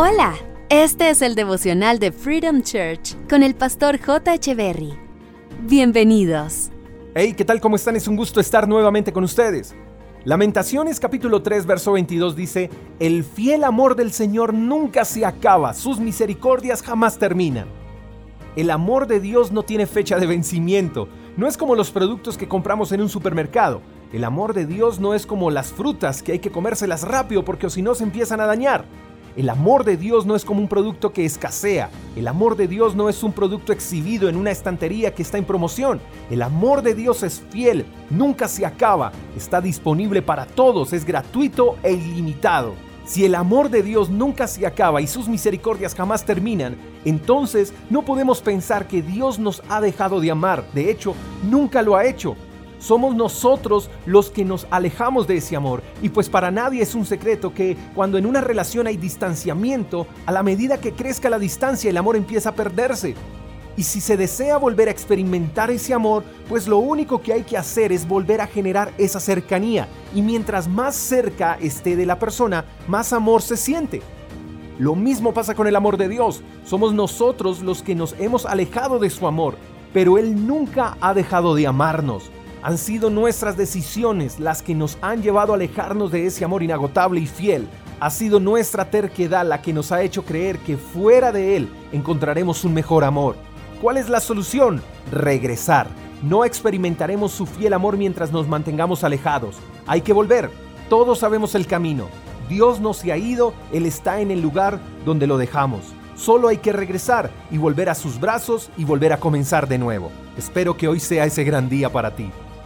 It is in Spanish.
Hola, este es el devocional de Freedom Church con el pastor J. Berry. Bienvenidos. Hey, ¿qué tal? ¿Cómo están? Es un gusto estar nuevamente con ustedes. Lamentaciones capítulo 3 verso 22 dice, El fiel amor del Señor nunca se acaba, sus misericordias jamás terminan. El amor de Dios no tiene fecha de vencimiento, no es como los productos que compramos en un supermercado. El amor de Dios no es como las frutas que hay que comérselas rápido porque si no se empiezan a dañar. El amor de Dios no es como un producto que escasea. El amor de Dios no es un producto exhibido en una estantería que está en promoción. El amor de Dios es fiel, nunca se acaba, está disponible para todos, es gratuito e ilimitado. Si el amor de Dios nunca se acaba y sus misericordias jamás terminan, entonces no podemos pensar que Dios nos ha dejado de amar. De hecho, nunca lo ha hecho. Somos nosotros los que nos alejamos de ese amor. Y pues para nadie es un secreto que cuando en una relación hay distanciamiento, a la medida que crezca la distancia el amor empieza a perderse. Y si se desea volver a experimentar ese amor, pues lo único que hay que hacer es volver a generar esa cercanía. Y mientras más cerca esté de la persona, más amor se siente. Lo mismo pasa con el amor de Dios. Somos nosotros los que nos hemos alejado de su amor, pero Él nunca ha dejado de amarnos. Han sido nuestras decisiones las que nos han llevado a alejarnos de ese amor inagotable y fiel. Ha sido nuestra terquedad la que nos ha hecho creer que fuera de Él encontraremos un mejor amor. ¿Cuál es la solución? Regresar. No experimentaremos su fiel amor mientras nos mantengamos alejados. Hay que volver. Todos sabemos el camino. Dios no se ha ido, Él está en el lugar donde lo dejamos. Solo hay que regresar y volver a sus brazos y volver a comenzar de nuevo. Espero que hoy sea ese gran día para ti.